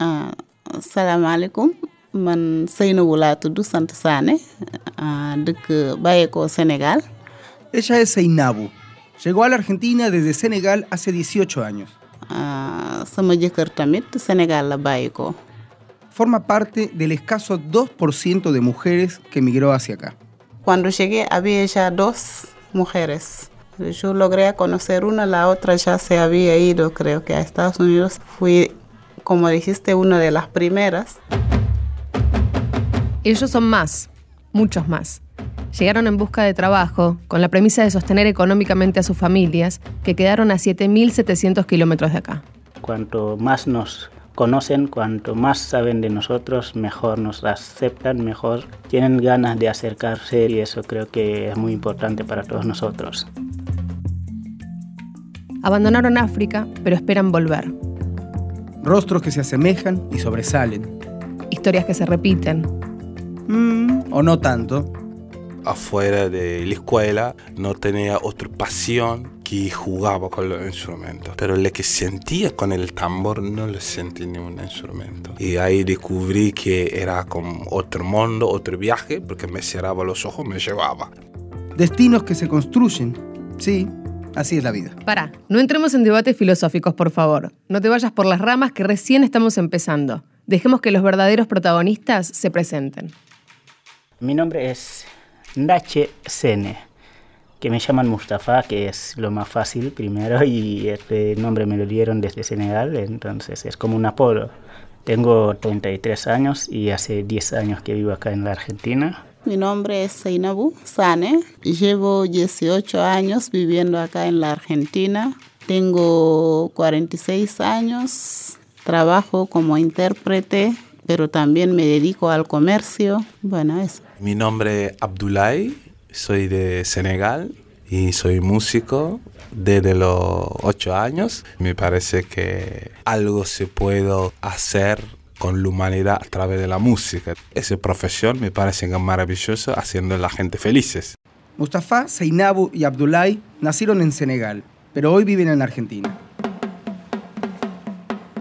ah, salaamaaleykum man Seynabou laa tudd sant Sané ah, dëkk bàyyeekoo Sénégal Ella es Seinabu. Llegó a la Argentina desde Senegal hace 18 años. ah, sama jëkkër tamit Sénégal la bàyyikoo Forma parte del escaso 2% de mujeres que migró hacia acá. Cuando llegué había ya dos mujeres. Yo logré conocer una, la otra ya se había ido, creo que a Estados Unidos. Fui, como dijiste, una de las primeras. Ellos son más, muchos más. Llegaron en busca de trabajo, con la premisa de sostener económicamente a sus familias, que quedaron a 7.700 kilómetros de acá. Cuanto más nos conocen, cuanto más saben de nosotros, mejor nos aceptan, mejor tienen ganas de acercarse y eso creo que es muy importante para todos nosotros. Abandonaron África, pero esperan volver. Rostros que se asemejan y sobresalen. Historias que se repiten. Mm, o no tanto. afuera de la escuela no tenía otra pasión que jugaba con los instrumentos. Pero lo que sentía con el tambor no lo sentí en ningún instrumento. Y ahí descubrí que era como otro mundo, otro viaje, porque me cerraba los ojos, me llevaba. Destinos que se construyen. Sí, así es la vida. Pará, no entremos en debates filosóficos, por favor. No te vayas por las ramas que recién estamos empezando. Dejemos que los verdaderos protagonistas se presenten. Mi nombre es Ndache Sene, que me llaman Mustafa, que es lo más fácil primero, y este nombre me lo dieron desde Senegal, entonces es como un apodo. Tengo 33 años y hace 10 años que vivo acá en la Argentina. Mi nombre es Seinabu Sane. Llevo 18 años viviendo acá en la Argentina. Tengo 46 años. Trabajo como intérprete, pero también me dedico al comercio. Bueno, eso. Mi nombre es Abdoulaye, soy de Senegal y soy músico desde los ocho años. Me parece que algo se puede hacer con la humanidad a través de la música. Esa profesión me parece que es maravillosa, haciendo a la gente felices. Mustafa, Seinabu y Abdoulaye nacieron en Senegal, pero hoy viven en Argentina.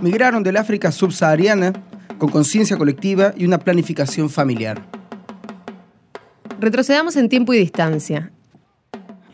Migraron del África subsahariana con conciencia colectiva y una planificación familiar. Retrocedamos en tiempo y distancia.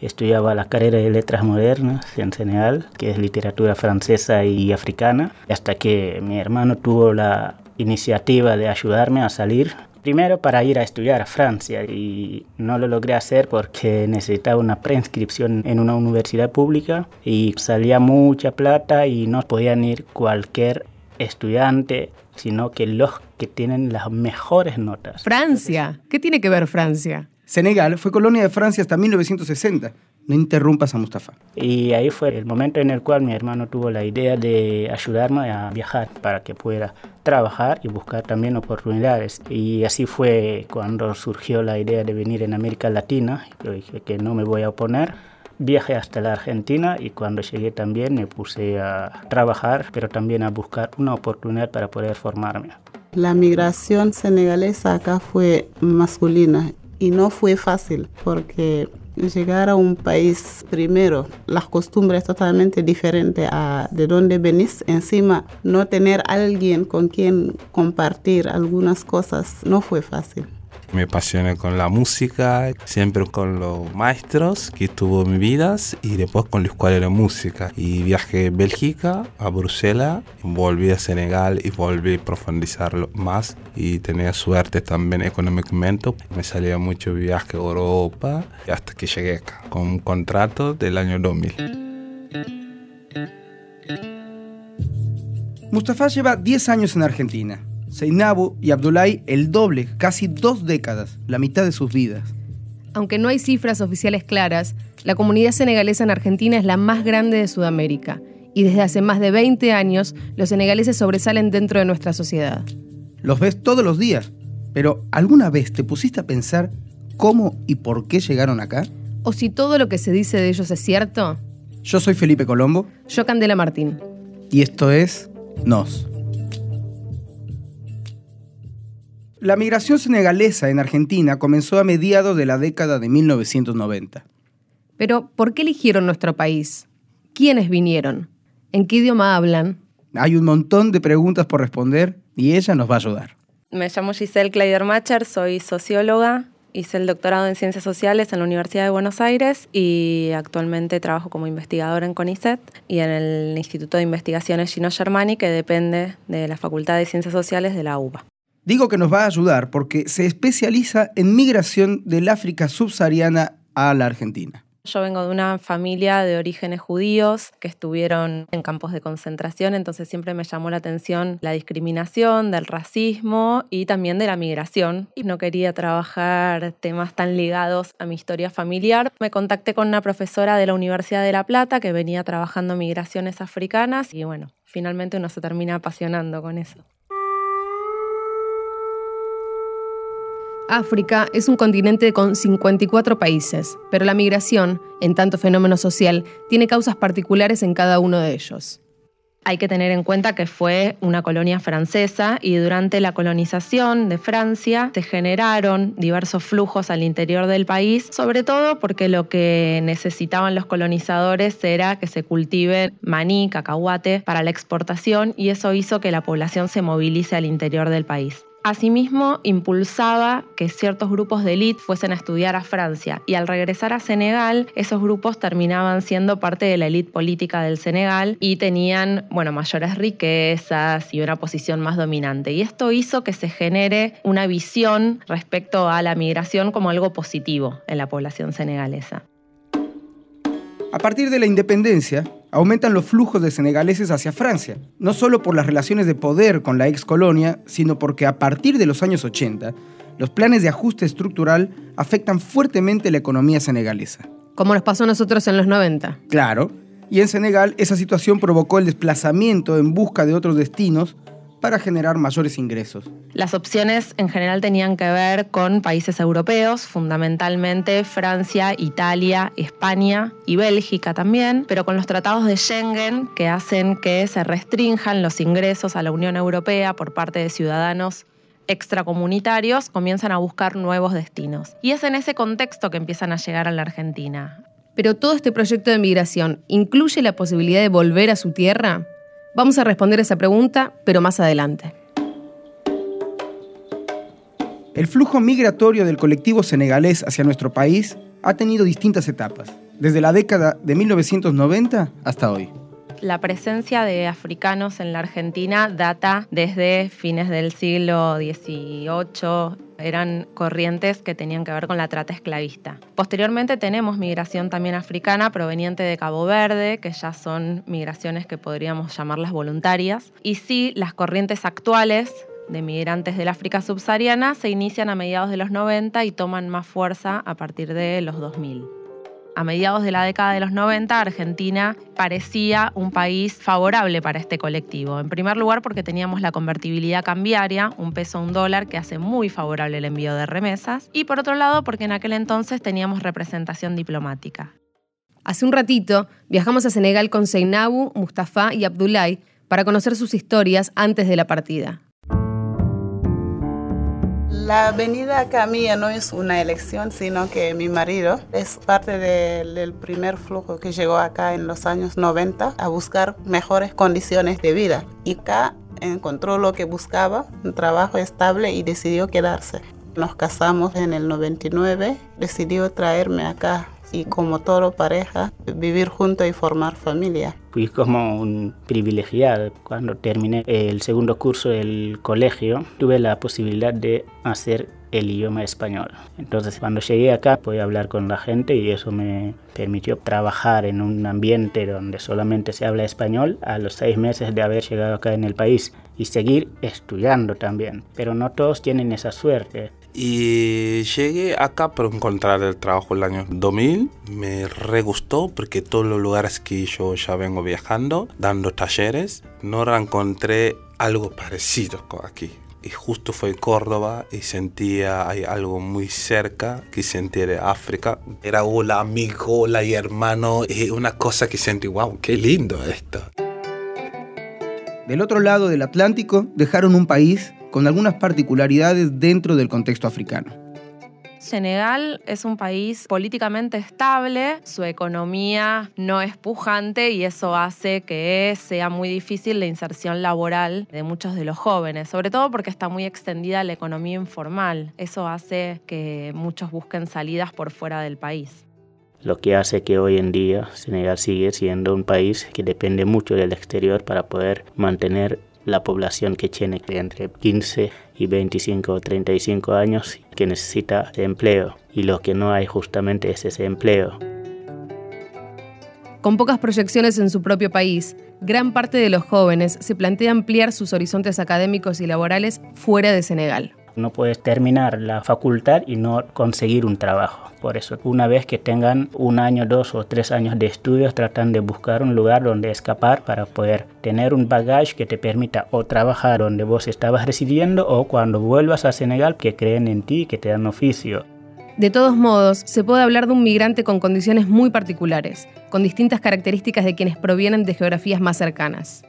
Estudiaba la carrera de letras modernas en Senegal, que es literatura francesa y africana, hasta que mi hermano tuvo la iniciativa de ayudarme a salir. Primero para ir a estudiar a Francia y no lo logré hacer porque necesitaba una preinscripción en una universidad pública y salía mucha plata y no podían ir cualquier estudiante, sino que los que tienen las mejores notas. Francia. ¿Qué tiene que ver Francia? Senegal fue colonia de Francia hasta 1960. No interrumpas a Mustafa. Y ahí fue el momento en el cual mi hermano tuvo la idea de ayudarme a viajar para que pueda trabajar y buscar también oportunidades. Y así fue cuando surgió la idea de venir en América Latina. Yo dije que no me voy a oponer. Viajé hasta la Argentina y cuando llegué también me puse a trabajar, pero también a buscar una oportunidad para poder formarme. La migración senegalesa acá fue masculina y no fue fácil porque llegar a un país primero, las costumbres totalmente diferentes a de donde venís, encima no tener alguien con quien compartir algunas cosas, no fue fácil. Me apasioné con la música, siempre con los maestros que tuvo en mi vida y después con la escuela de música. Y viajé a Bélgica, a Bruselas, volví a Senegal y volví a profundizarlo más y tenía suerte también económicamente. Me salía mucho viaje a Europa hasta que llegué acá con un contrato del año 2000. Mustafa lleva 10 años en Argentina. Seinabu y Abdoulaye el doble, casi dos décadas, la mitad de sus vidas. Aunque no hay cifras oficiales claras, la comunidad senegalesa en Argentina es la más grande de Sudamérica y desde hace más de 20 años los senegaleses sobresalen dentro de nuestra sociedad. Los ves todos los días, pero ¿alguna vez te pusiste a pensar cómo y por qué llegaron acá? ¿O si todo lo que se dice de ellos es cierto? Yo soy Felipe Colombo Yo, Candela Martín. y esto es Nos. La migración senegalesa en Argentina comenzó a mediados de la década de 1990. Pero, ¿por qué eligieron nuestro país? ¿Quiénes vinieron? ¿En qué idioma hablan? Hay un montón de preguntas por responder y ella nos va a ayudar. Me llamo Giselle Kleidermacher, soy socióloga, hice el doctorado en Ciencias Sociales en la Universidad de Buenos Aires y actualmente trabajo como investigadora en CONICET y en el Instituto de Investigaciones Gino Germani, que depende de la Facultad de Ciencias Sociales de la UBA. Digo que nos va a ayudar porque se especializa en migración del África subsahariana a la Argentina. Yo vengo de una familia de orígenes judíos que estuvieron en campos de concentración, entonces siempre me llamó la atención la discriminación, del racismo y también de la migración. Y no quería trabajar temas tan ligados a mi historia familiar. Me contacté con una profesora de la Universidad de La Plata que venía trabajando migraciones africanas y bueno, finalmente uno se termina apasionando con eso. África es un continente con 54 países, pero la migración, en tanto fenómeno social, tiene causas particulares en cada uno de ellos. Hay que tener en cuenta que fue una colonia francesa y durante la colonización de Francia se generaron diversos flujos al interior del país, sobre todo porque lo que necesitaban los colonizadores era que se cultive maní, cacahuate para la exportación y eso hizo que la población se movilice al interior del país. Asimismo, impulsaba que ciertos grupos de élite fuesen a estudiar a Francia y al regresar a Senegal, esos grupos terminaban siendo parte de la élite política del Senegal y tenían, bueno, mayores riquezas y una posición más dominante. Y esto hizo que se genere una visión respecto a la migración como algo positivo en la población senegalesa. A partir de la independencia, aumentan los flujos de senegaleses hacia Francia, no solo por las relaciones de poder con la ex colonia, sino porque a partir de los años 80, los planes de ajuste estructural afectan fuertemente la economía senegalesa. Como nos pasó a nosotros en los 90. Claro, y en Senegal esa situación provocó el desplazamiento en busca de otros destinos para generar mayores ingresos. Las opciones en general tenían que ver con países europeos, fundamentalmente Francia, Italia, España y Bélgica también, pero con los tratados de Schengen que hacen que se restrinjan los ingresos a la Unión Europea por parte de ciudadanos extracomunitarios, comienzan a buscar nuevos destinos. Y es en ese contexto que empiezan a llegar a la Argentina. Pero todo este proyecto de migración incluye la posibilidad de volver a su tierra? Vamos a responder esa pregunta, pero más adelante. El flujo migratorio del colectivo senegalés hacia nuestro país ha tenido distintas etapas, desde la década de 1990 hasta hoy. La presencia de africanos en la Argentina data desde fines del siglo XVIII. Eran corrientes que tenían que ver con la trata esclavista. Posteriormente tenemos migración también africana proveniente de Cabo Verde, que ya son migraciones que podríamos llamarlas voluntarias. Y sí, las corrientes actuales de migrantes del África subsahariana se inician a mediados de los 90 y toman más fuerza a partir de los 2000 a mediados de la década de los 90, Argentina parecía un país favorable para este colectivo. En primer lugar, porque teníamos la convertibilidad cambiaria, un peso a un dólar, que hace muy favorable el envío de remesas. Y por otro lado, porque en aquel entonces teníamos representación diplomática. Hace un ratito viajamos a Senegal con Seinabu, Mustafa y Abdoulaye para conocer sus historias antes de la partida. La venida mía no es una elección, sino que mi marido es parte del, primer flujo que llegó acá en los años 90 a buscar mejores condiciones de vida. Y acá encontró lo que buscaba, un trabajo estable y decidió quedarse. Nos casamos en el 99, decidió traerme acá y como todo pareja, vivir juntos y formar familia. Fui como un privilegiado. Cuando terminé el segundo curso del colegio, tuve la posibilidad de hacer el idioma español. Entonces cuando llegué acá pude hablar con la gente y eso me permitió trabajar en un ambiente donde solamente se habla español a los seis meses de haber llegado acá en el país y seguir estudiando también. Pero no todos tienen esa suerte. Y llegué acá para encontrar el trabajo el año 2000. Me re gustó porque todos los lugares que yo ya vengo viajando, dando talleres, no encontré algo parecido con aquí. Y justo fue Córdoba y sentía hay algo muy cerca que sentía de África. Era hola amigo, hola y hermano, y una cosa que sentí, wow, qué lindo esto. Del otro lado del Atlántico dejaron un país con algunas particularidades dentro del contexto africano. Senegal es un país políticamente estable, su economía no es pujante y eso hace que sea muy difícil la inserción laboral de muchos de los jóvenes, sobre todo porque está muy extendida la economía informal. Eso hace que muchos busquen salidas por fuera del país lo que hace que hoy en día Senegal sigue siendo un país que depende mucho del exterior para poder mantener la población que tiene entre 15 y 25 o 35 años que necesita empleo y lo que no hay justamente es ese empleo. Con pocas proyecciones en su propio país, gran parte de los jóvenes se plantea ampliar sus horizontes académicos y laborales fuera de Senegal. No puedes terminar la facultad y no conseguir un trabajo. Por eso, una vez que tengan un año, dos o tres años de estudios, tratan de buscar un lugar donde escapar para poder tener un bagaje que te permita o trabajar donde vos estabas residiendo o cuando vuelvas a Senegal que creen en ti que te dan oficio. De todos modos, se puede hablar de un migrante con condiciones muy particulares, con distintas características de quienes provienen de geografías más cercanas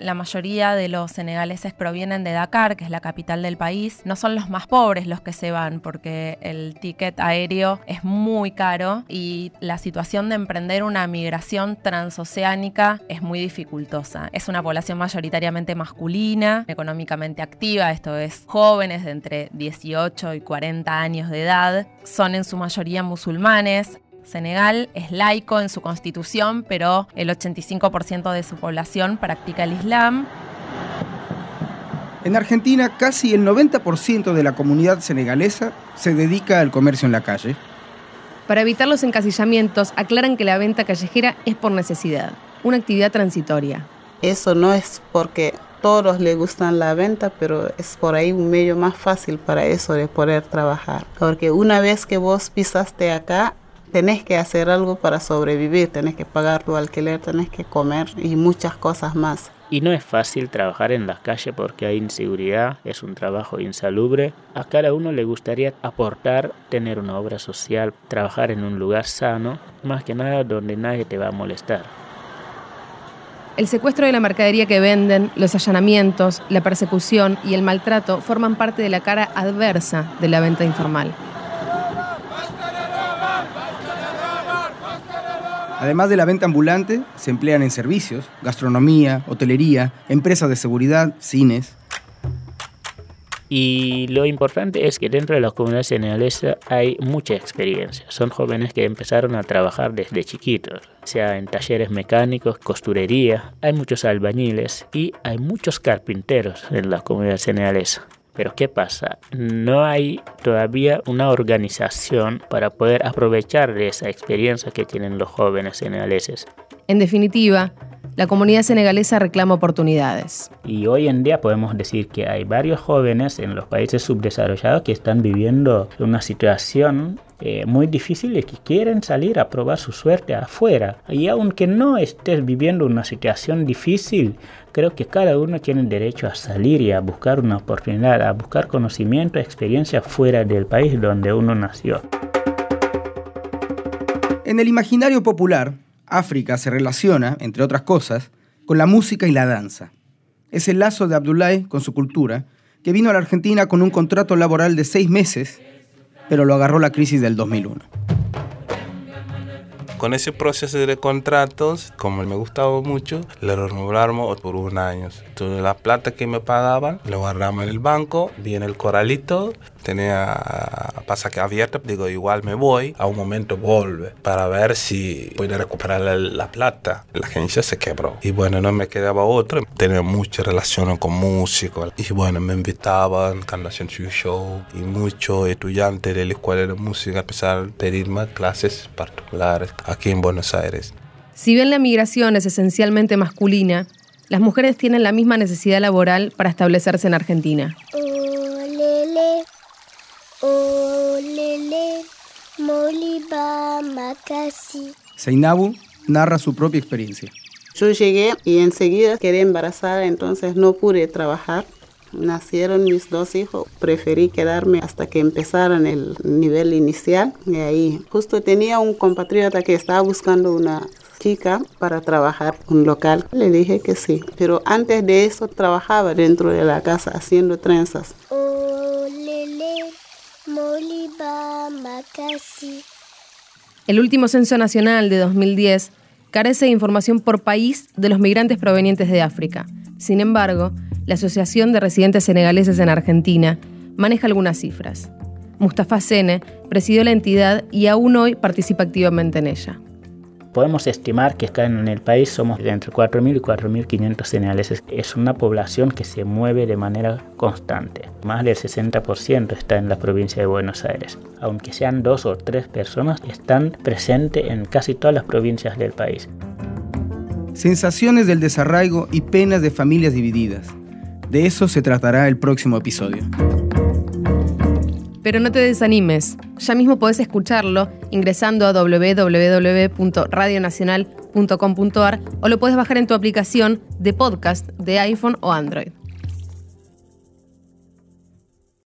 la mayoría de los senegaleses provienen de Dakar, que es la capital del país. No son los más pobres los que se van, porque el ticket aéreo es muy caro y la situación de emprender una migración transoceánica es muy dificultosa. Es una población mayoritariamente masculina, económicamente activa, esto es jóvenes de entre 18 y 40 años de edad. Son en su mayoría musulmanes, Senegal es laico en su constitución, pero el 85% de su población practica el Islam. En Argentina, casi el 90% de la comunidad senegalesa se dedica al comercio en la calle. Para evitar los encasillamientos, aclaran que la venta callejera es por necesidad, una actividad transitoria. Eso no es porque todos les gustan la venta, pero es por ahí un medio más fácil para eso de poder trabajar. Porque una vez que vos pisaste acá, tenés que hacer algo para sobrevivir, tenés que pagar tu alquiler, tenés que comer y muchas cosas más. Y no es fácil trabajar en las calles porque hay inseguridad, es un trabajo insalubre. A cada uno le gustaría aportar, tener una obra social, trabajar en un lugar sano, más que nada donde nadie te va a molestar. El secuestro de la mercadería que venden, los allanamientos, la persecución y el maltrato forman parte de la cara adversa de la venta informal. Además de la venta ambulante, se emplean en servicios, gastronomía, hotelería, empresas de seguridad, cines. Y lo importante es que dentro de la comunidad senegalesa hay mucha experiencia. Son jóvenes que empezaron a trabajar desde chiquitos, sea en talleres mecánicos, costurería, hay muchos albañiles y hay muchos carpinteros en la comunidad senegalesa. Pero ¿qué pasa? No hay todavía una organización para poder aprovechar de esa experiencia que tienen los jóvenes senegaleses. En definitiva, la comunidad senegalesa reclama oportunidades. Y hoy en día podemos decir que hay varios jóvenes en los países subdesarrollados que están viviendo una situación eh, muy difíciles que quieren salir a probar su suerte afuera. Y aunque no estés viviendo una situación difícil, creo que cada uno tiene derecho a salir y a buscar una oportunidad, a buscar conocimiento, experiencia fuera del país donde uno nació. En el imaginario popular, África se relaciona, entre otras cosas, con la música y la danza. Es el lazo de Abdoulaye con su cultura, que vino a la Argentina con un contrato laboral de seis meses pero lo agarró la crisis del 2001. Con ese proceso de contratos, como me gustaba mucho, le renovamos por un año. Entonces, la plata que me pagaban, lo guardamos en el banco, viene el coralito, tenía pasaje abierto, digo, igual me voy, a un momento vuelve para ver si puede recuperar la, plata. La agencia se quebró. Y bueno, no me quedaba otro. Tenía mucha relación con músicos. Y bueno, me invitaban cuando hacían su show. Y muchos estudiantes de la escuela de música empezaron a pedirme clases particulares aquí en Buenos Aires. Si bien la migración es esencialmente masculina, las mujeres tienen la misma necesidad laboral para establecerse en Argentina. Seinabu narra su propia experiencia. Yo llegué y enseguida quedé embarazada, entonces no pude trabajar. Nacieron mis dos hijos, preferí quedarme hasta que empezaran el nivel inicial. Y ahí justo tenía un compatriota que estaba buscando una chica para trabajar un local. Le dije que sí, pero antes de eso trabajaba dentro de la casa haciendo trenzas. Oh, El último censo nacional de 2010 carece de información por país de los migrantes provenientes de África. Sin embargo, la Asociación de Residentes Senegaleses en Argentina maneja algunas cifras. Mustafa Sene presidió la entidad y aún hoy participa activamente en ella. Podemos estimar que acá en el país somos entre 4.000 y 4.500 senegaleses. Es una población que se mueve de manera constante. Más del 60% está en la provincia de Buenos Aires. Aunque sean dos o tres personas, están presentes en casi todas las provincias del país. Sensaciones del desarraigo y penas de familias divididas. De eso se tratará el próximo episodio. Pero no te desanimes, ya mismo podés escucharlo ingresando a www.radionacional.com.ar o lo puedes bajar en tu aplicación de podcast de iPhone o Android.